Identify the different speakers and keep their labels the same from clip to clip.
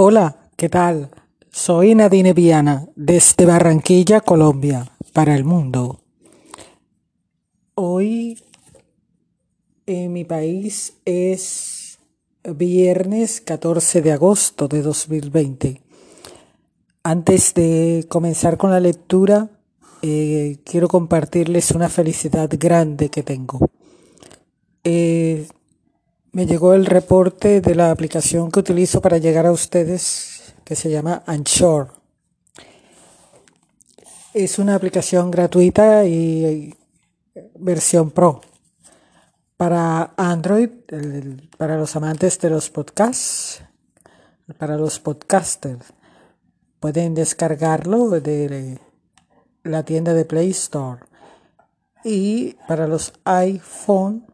Speaker 1: Hola, ¿qué tal? Soy Nadine Viana desde Barranquilla, Colombia, para el mundo. Hoy en mi país es viernes 14 de agosto de 2020. Antes de comenzar con la lectura, eh, quiero compartirles una felicidad grande que tengo. Eh, me llegó el reporte de la aplicación que utilizo para llegar a ustedes que se llama Anchor. Es una aplicación gratuita y versión pro para Android, para los amantes de los podcasts, para los podcasters. Pueden descargarlo de la tienda de Play Store. Y para los iPhone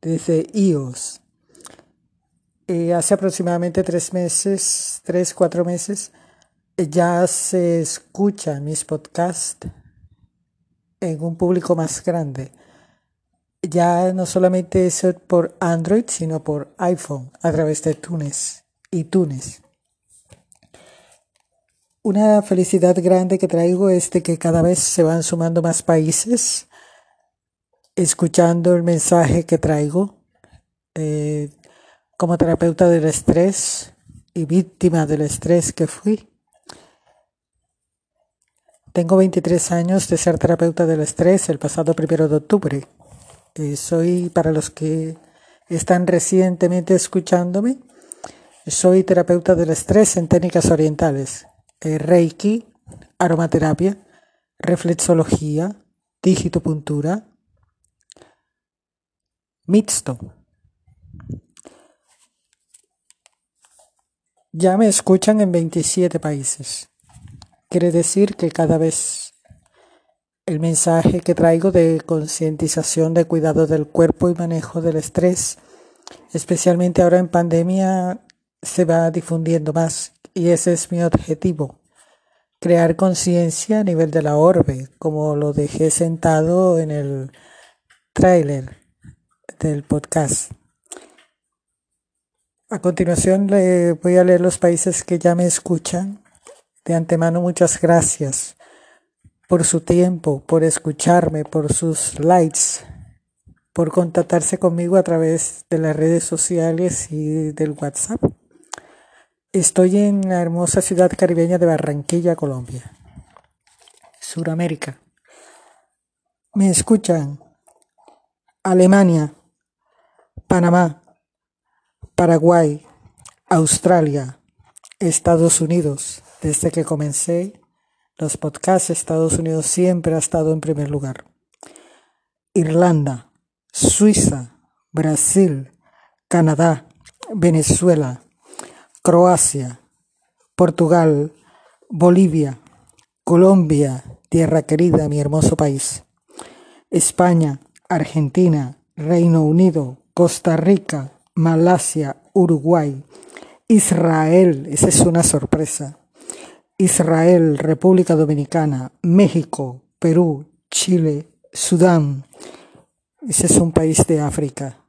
Speaker 1: desde iOS. Eh, hace aproximadamente tres meses, tres, cuatro meses, ya se escuchan mis podcasts en un público más grande. Ya no solamente es por Android, sino por iPhone a través de Tunes y Tunes. Una felicidad grande que traigo es de que cada vez se van sumando más países escuchando el mensaje que traigo eh, como terapeuta del estrés y víctima del estrés que fui. Tengo 23 años de ser terapeuta del estrés el pasado primero de octubre. Soy, para los que están recientemente escuchándome, soy terapeuta del estrés en técnicas orientales, eh, Reiki, aromaterapia, reflexología, digitopuntura, mixto. Ya me escuchan en 27 países. Quiere decir que cada vez el mensaje que traigo de concientización de cuidado del cuerpo y manejo del estrés, especialmente ahora en pandemia, se va difundiendo más y ese es mi objetivo. Crear conciencia a nivel de la orbe, como lo dejé sentado en el tráiler del podcast. A continuación le voy a leer los países que ya me escuchan. De antemano muchas gracias por su tiempo, por escucharme, por sus likes, por contactarse conmigo a través de las redes sociales y del WhatsApp. Estoy en la hermosa ciudad caribeña de Barranquilla, Colombia, Suramérica. Me escuchan Alemania, Panamá, Paraguay, Australia, Estados Unidos. Desde que comencé los podcasts, Estados Unidos siempre ha estado en primer lugar. Irlanda, Suiza, Brasil, Canadá, Venezuela, Croacia, Portugal, Bolivia, Colombia, tierra querida, mi hermoso país, España, Argentina, Reino Unido, Costa Rica, Malasia, Uruguay, Israel, esa es una sorpresa. Israel, República Dominicana, México, Perú, Chile, Sudán, ese es un país de África,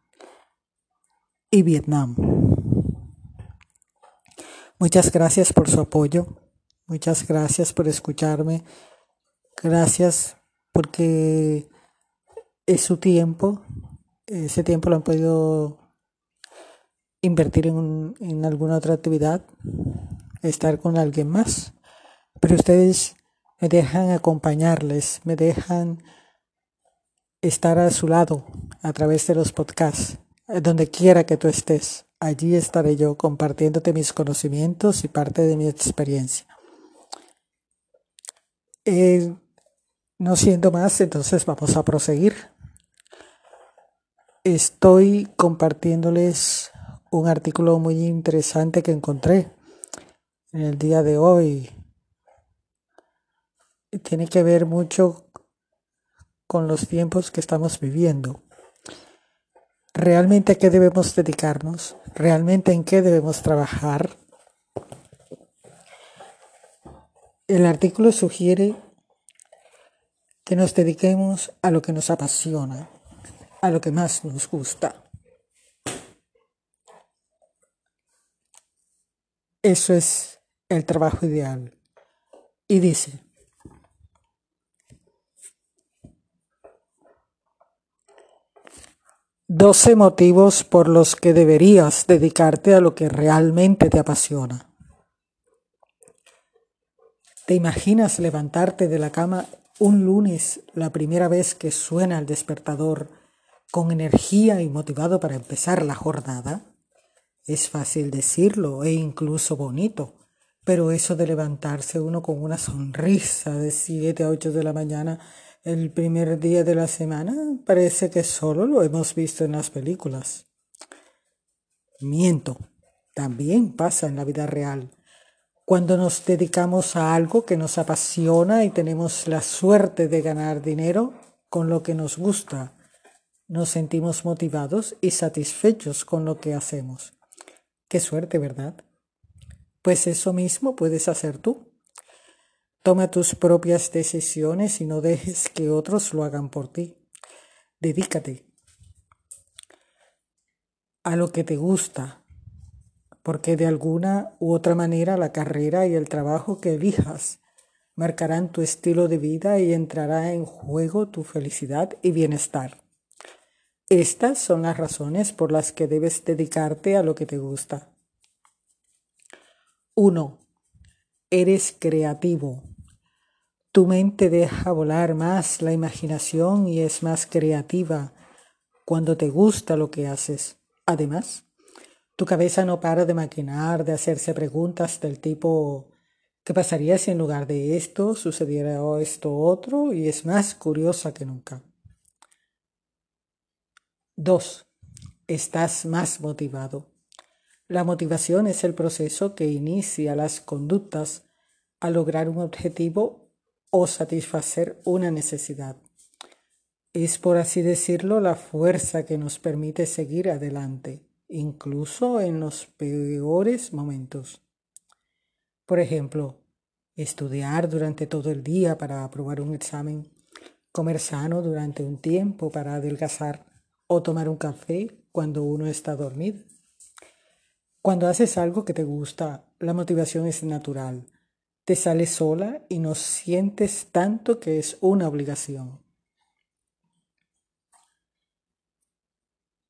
Speaker 1: y Vietnam. Muchas gracias por su apoyo, muchas gracias por escucharme, gracias porque es su tiempo, ese tiempo lo han podido invertir en, en alguna otra actividad, estar con alguien más. Pero ustedes me dejan acompañarles, me dejan estar a su lado a través de los podcasts, donde quiera que tú estés. Allí estaré yo compartiéndote mis conocimientos y parte de mi experiencia. Eh, no siendo más, entonces vamos a proseguir estoy compartiéndoles un artículo muy interesante que encontré en el día de hoy. Tiene que ver mucho con los tiempos que estamos viviendo. ¿Realmente a qué debemos dedicarnos? ¿Realmente en qué debemos trabajar? El artículo sugiere que nos dediquemos a lo que nos apasiona a lo que más nos gusta. Eso es el trabajo ideal. Y dice, Doce motivos por los que deberías dedicarte a lo que realmente te apasiona. ¿Te imaginas levantarte de la cama un lunes, la primera vez que suena el despertador, con energía y motivado para empezar la jornada? Es fácil decirlo e incluso bonito, pero eso de levantarse uno con una sonrisa de 7 a 8 de la mañana el primer día de la semana parece que solo lo hemos visto en las películas. Miento, también pasa en la vida real. Cuando nos dedicamos a algo que nos apasiona y tenemos la suerte de ganar dinero con lo que nos gusta, nos sentimos motivados y satisfechos con lo que hacemos. Qué suerte, ¿verdad? Pues eso mismo puedes hacer tú. Toma tus propias decisiones y no dejes que otros lo hagan por ti. Dedícate a lo que te gusta, porque de alguna u otra manera la carrera y el trabajo que elijas marcarán tu estilo de vida y entrará en juego tu felicidad y bienestar. Estas son las razones por las que debes dedicarte a lo que te gusta. 1. Eres creativo. Tu mente deja volar más la imaginación y es más creativa cuando te gusta lo que haces. Además, tu cabeza no para de maquinar, de hacerse preguntas del tipo ¿qué pasaría si en lugar de esto sucediera esto otro? y es más curiosa que nunca. 2. Estás más motivado. La motivación es el proceso que inicia las conductas a lograr un objetivo o satisfacer una necesidad. Es, por así decirlo, la fuerza que nos permite seguir adelante, incluso en los peores momentos. Por ejemplo, estudiar durante todo el día para aprobar un examen, comer sano durante un tiempo para adelgazar o tomar un café cuando uno está dormido. Cuando haces algo que te gusta, la motivación es natural te sale sola y no sientes tanto que es una obligación.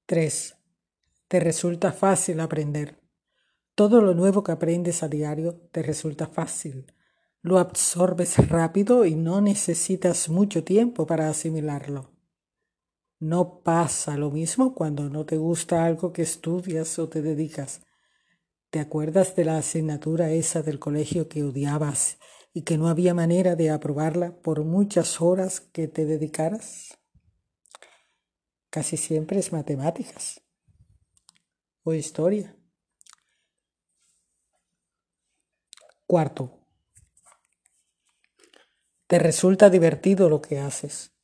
Speaker 1: 3. Te resulta fácil aprender. Todo lo nuevo que aprendes a diario te resulta fácil. Lo absorbes rápido y no necesitas mucho tiempo para asimilarlo. No pasa lo mismo cuando no te gusta algo que estudias o te dedicas. ¿Te acuerdas de la asignatura esa del colegio que odiabas y que no había manera de aprobarla por muchas horas que te dedicaras? Casi siempre es matemáticas o historia. Cuarto, te resulta divertido lo que haces.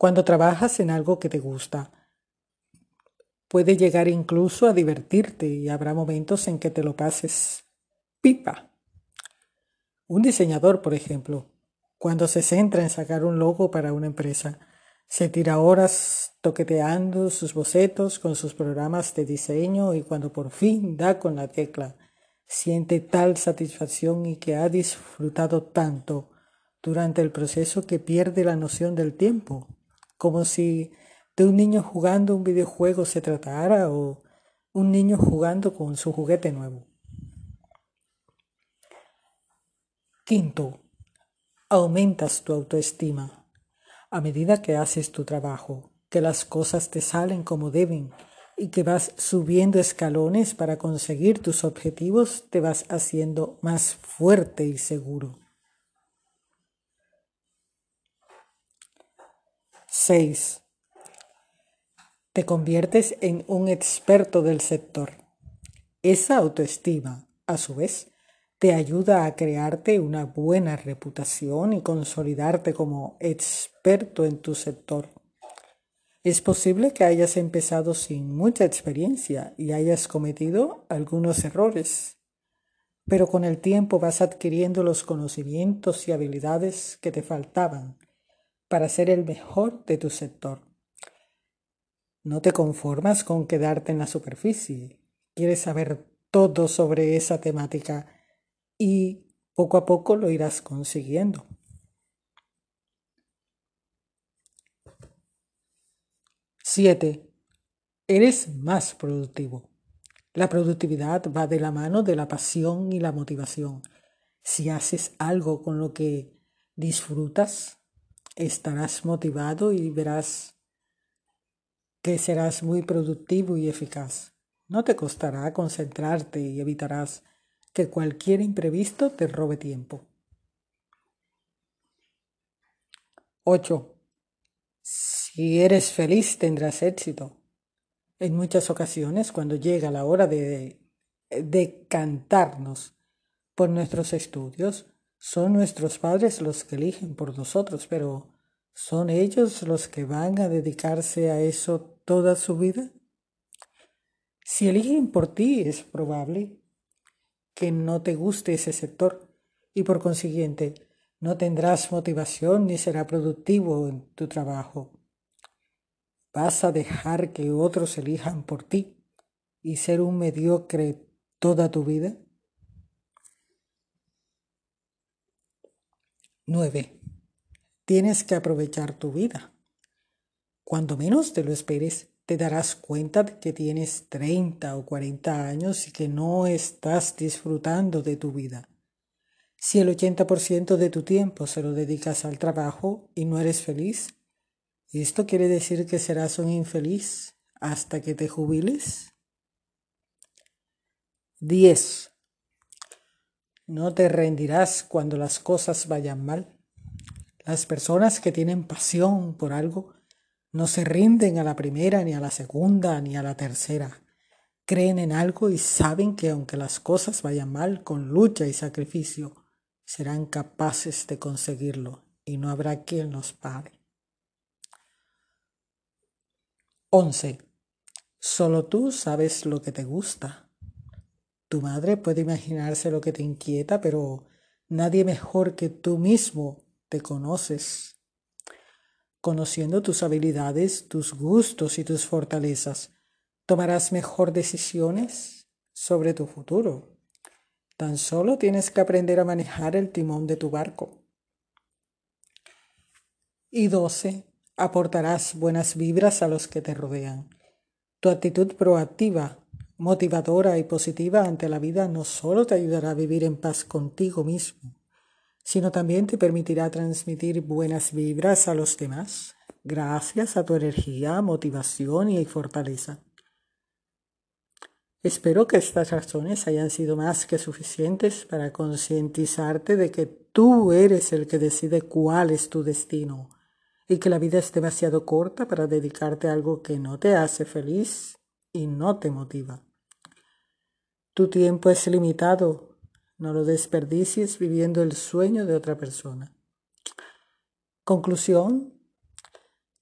Speaker 1: Cuando trabajas en algo que te gusta, Puede llegar incluso a divertirte y habrá momentos en que te lo pases pipa. Un diseñador, por ejemplo, cuando se centra en sacar un logo para una empresa, se tira horas toqueteando sus bocetos con sus programas de diseño y cuando por fin da con la tecla, siente tal satisfacción y que ha disfrutado tanto durante el proceso que pierde la noción del tiempo, como si de un niño jugando un videojuego se tratara o un niño jugando con su juguete nuevo. Quinto, aumentas tu autoestima. A medida que haces tu trabajo, que las cosas te salen como deben y que vas subiendo escalones para conseguir tus objetivos, te vas haciendo más fuerte y seguro. 6 te conviertes en un experto del sector. Esa autoestima, a su vez, te ayuda a crearte una buena reputación y consolidarte como experto en tu sector. Es posible que hayas empezado sin mucha experiencia y hayas cometido algunos errores, pero con el tiempo vas adquiriendo los conocimientos y habilidades que te faltaban para ser el mejor de tu sector. No te conformas con quedarte en la superficie. Quieres saber todo sobre esa temática y poco a poco lo irás consiguiendo. Siete. Eres más productivo. La productividad va de la mano de la pasión y la motivación. Si haces algo con lo que disfrutas, estarás motivado y verás que serás muy productivo y eficaz. No te costará concentrarte y evitarás que cualquier imprevisto te robe tiempo. 8. Si eres feliz tendrás éxito. En muchas ocasiones, cuando llega la hora de decantarnos por nuestros estudios, son nuestros padres los que eligen por nosotros, pero ¿son ellos los que van a dedicarse a eso toda su vida? Si eligen por ti, es probable que no te guste ese sector y por consiguiente no tendrás motivación ni será productivo en tu trabajo. ¿Vas a dejar que otros elijan por ti y ser un mediocre toda tu vida? 9. Tienes que aprovechar tu vida. Cuando menos te lo esperes, te darás cuenta de que tienes 30 o 40 años y que no estás disfrutando de tu vida. Si el 80% de tu tiempo se lo dedicas al trabajo y no eres feliz, ¿Esto quiere decir que serás un infeliz hasta que te jubiles? 10. No te rendirás cuando las cosas vayan mal. Las personas que tienen pasión por algo no se rinden a la primera, ni a la segunda, ni a la tercera. Creen en algo y saben que aunque las cosas vayan mal, con lucha y sacrificio, serán capaces de conseguirlo y no habrá quien los pare. 11. Solo tú sabes lo que te gusta. Tu madre puede imaginarse lo que te inquieta, pero nadie mejor que tú mismo te conoces. Conociendo tus habilidades, tus gustos y tus fortalezas, tomarás mejor decisiones sobre tu futuro. Tan solo tienes que aprender a manejar el timón de tu barco. Y 12 aportarás buenas vibras a los que te rodean. Tu actitud proactiva, motivadora y positiva ante la vida no solo te ayudará a vivir en paz contigo mismo, sino también te permitirá transmitir buenas vibras a los demás, gracias a tu energía, motivación y fortaleza. Espero que estas razones hayan sido más que suficientes para concientizarte de que tú eres el que decide cuál es tu destino y que la vida es demasiado corta para dedicarte a algo que no te hace feliz y no te motiva. Tu tiempo es limitado, no lo desperdicies viviendo el sueño de otra persona. Conclusión,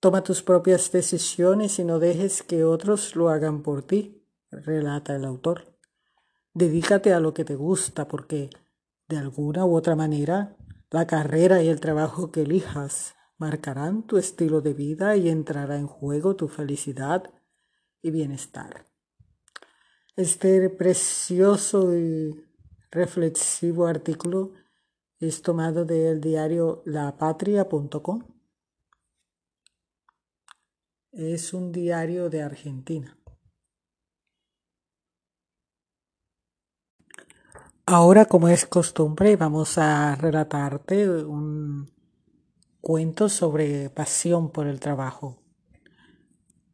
Speaker 1: toma tus propias decisiones y no dejes que otros lo hagan por ti, relata el autor. Dedícate a lo que te gusta porque, de alguna u otra manera, la carrera y el trabajo que elijas marcarán tu estilo de vida y entrará en juego tu felicidad y bienestar. Este precioso y reflexivo artículo es tomado del diario lapatria.com. Es un diario de Argentina. Ahora, como es costumbre, vamos a relatarte un cuentos sobre pasión por el trabajo.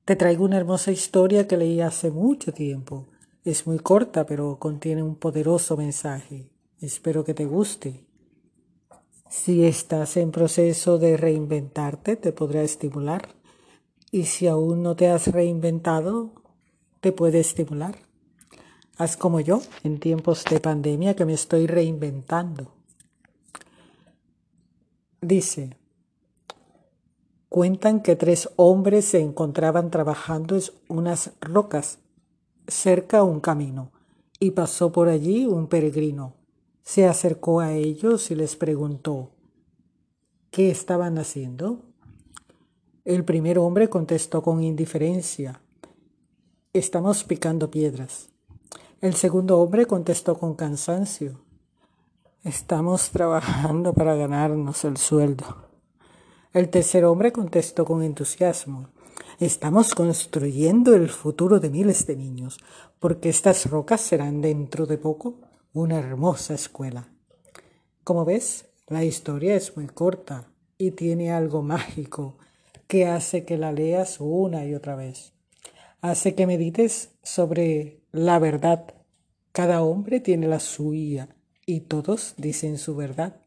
Speaker 1: Te traigo una hermosa historia que leí hace mucho tiempo. Es muy corta, pero contiene un poderoso mensaje. Espero que te guste. Si estás en proceso de reinventarte, te podrá estimular. Y si aún no te has reinventado, te puede estimular. Haz como yo en tiempos de pandemia que me estoy reinventando. Dice, Cuentan que tres hombres se encontraban trabajando en unas rocas cerca un camino y pasó por allí un peregrino. Se acercó a ellos y les preguntó ¿qué estaban haciendo? El primer hombre contestó con indiferencia Estamos picando piedras. El segundo hombre contestó con cansancio Estamos trabajando para ganarnos el sueldo. El tercer hombre contestó con entusiasmo. Estamos construyendo el futuro de miles de niños, porque estas rocas serán dentro de poco una hermosa escuela. Como ves, la historia es muy corta y tiene algo mágico que hace que la leas una y otra vez. Hace que medites sobre la verdad. Cada hombre tiene la suya y todos dicen su verdad.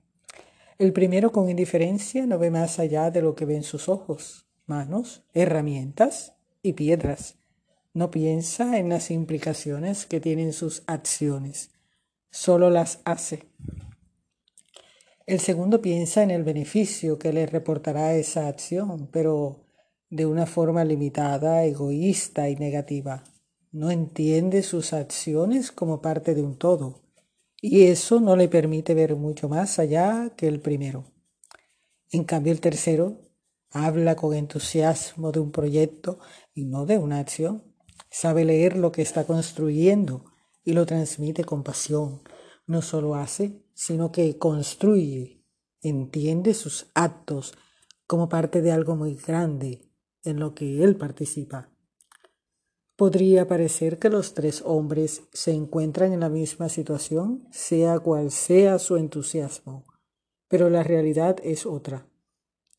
Speaker 1: El primero con indiferencia no ve más allá de lo que ven sus ojos, manos, herramientas y piedras. No piensa en las implicaciones que tienen sus acciones, solo las hace. El segundo piensa en el beneficio que le reportará esa acción, pero de una forma limitada, egoísta y negativa. No entiende sus acciones como parte de un todo y eso no le permite ver mucho más allá que el primero. En cambio, el tercero habla con entusiasmo de un proyecto y no de una acción. Sabe leer lo que está construyendo y lo transmite con pasión. No solo hace, sino que construye, entiende sus actos como parte de algo muy grande en lo que él participa. Podría parecer que los tres hombres se encuentran en la misma situación, sea cual sea su entusiasmo, pero la realidad es otra.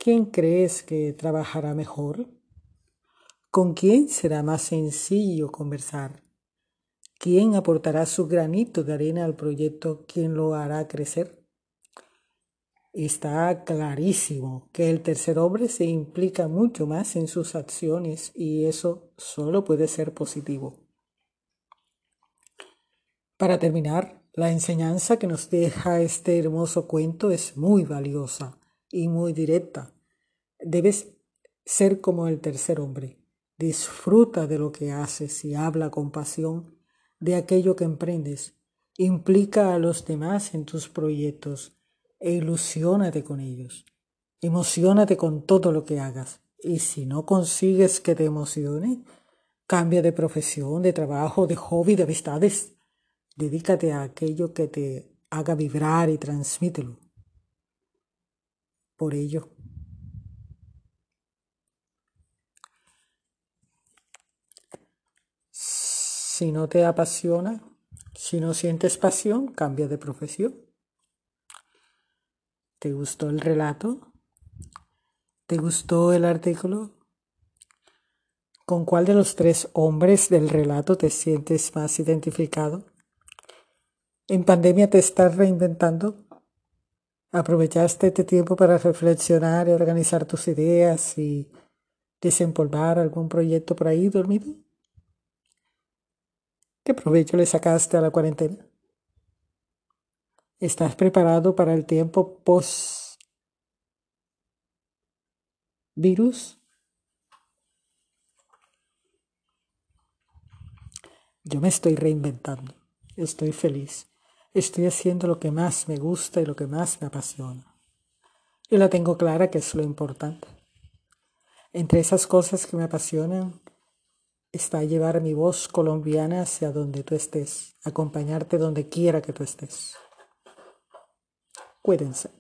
Speaker 1: ¿Quién crees que trabajará mejor? ¿Con quién será más sencillo conversar? ¿Quién aportará su granito de arena al proyecto? ¿Quién lo hará crecer? Está clarísimo que el tercer hombre se implica mucho más en sus acciones y eso solo puede ser positivo. Para terminar, la enseñanza que nos deja este hermoso cuento es muy valiosa y muy directa. Debes ser como el tercer hombre. Disfruta de lo que haces y habla con pasión de aquello que emprendes. Implica a los demás en tus proyectos e ilusiónate con ellos. Emocionate con todo lo que hagas. Y si no consigues que te emocione, cambia de profesión, de trabajo, de hobby, de amistades. Dedícate a aquello que te haga vibrar y transmítelo. Por ello, si no te apasiona, si no sientes pasión, cambia de profesión. ¿Te gustó el relato? ¿Te gustó el artículo? ¿Con cuál de los tres hombres del relato te sientes más identificado? ¿En pandemia te estás reinventando? ¿Aprovechaste este tiempo para reflexionar y organizar tus ideas y desempolvar algún proyecto por ahí dormido? ¿Qué provecho le sacaste a la cuarentena? ¿Estás preparado para el tiempo post virus? Yo me estoy reinventando, estoy feliz, estoy haciendo lo que más me gusta y lo que más me apasiona. Y la tengo clara que es lo importante. Entre esas cosas que me apasionan está llevar mi voz colombiana hacia donde tú estés, acompañarte donde quiera que tú estés. Cuídense.